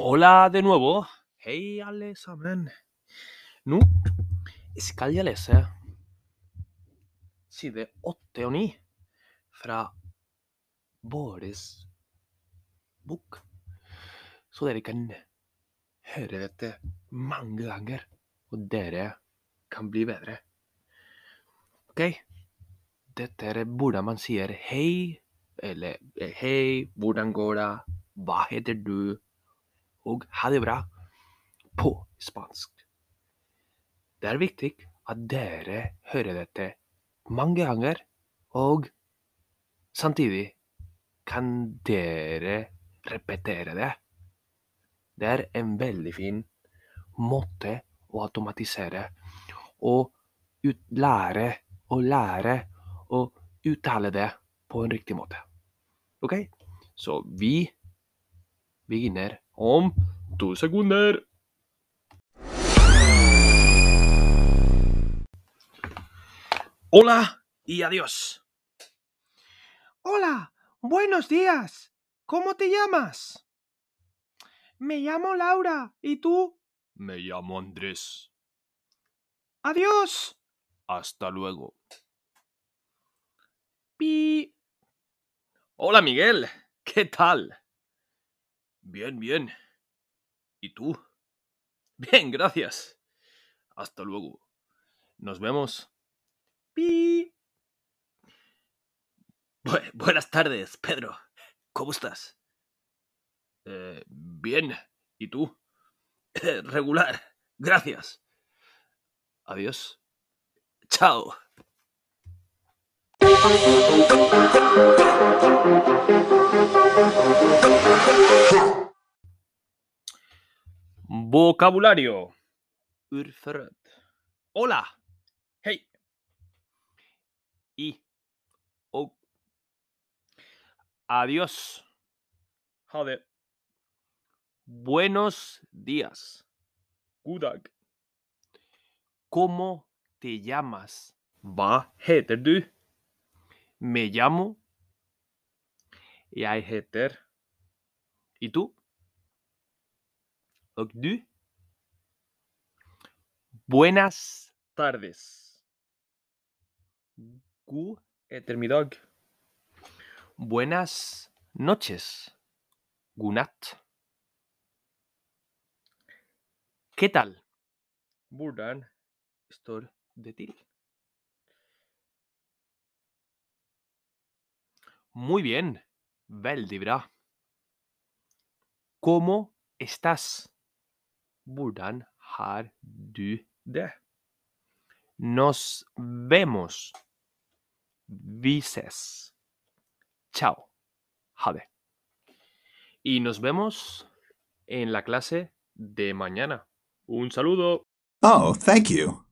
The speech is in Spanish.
Hola de nuevo. Hei, alle sammen. Nå skal jeg lese side åtte og ni fra våres bok, så dere kan høre dette mange ganger, og dere kan bli bedre. OK? Dette er hvordan man sier hei, eller eh, hei, hvordan går det, hva heter du, og ha det bra på spansk. Det er viktig at dere hører dette mange ganger, og samtidig kan dere repetere det. Det er en veldig fin måte å automatisere og lære og lære å uttale det på en riktig måte. OK? Så vi begynner om to sekunder. Hola y adiós. Hola, buenos días. ¿Cómo te llamas? Me llamo Laura. ¿Y tú? Me llamo Andrés. Adiós. Hasta luego. Pi. Hola Miguel, ¿qué tal? Bien, bien. ¿Y tú? Bien, gracias. Hasta luego. Nos vemos. Pi. Bu- buenas tardes, Pedro. ¿Cómo estás? Eh, bien. ¿Y tú? regular. Gracias. Adiós. Chao. Vocabulario. Urförråd. Hola. Hej. Y. Och. Adiós. Ha det. Buenos días. God dag. ¿Cómo te llamas? Hva heter du? Me llamo. Jeg heter. ¿Y tú? Du? Buenas tardes. God ettermiddag. Buenas noches. God natt. ¿Qué tal? Hvordan står det til? Muy bien. Veldig. ¿Cómo estás? Hvordan har du det? Nos vemos. Vises. Chao. Ha det. Y nos vemos en la clase de mañana. Un saludo. Oh, thank you.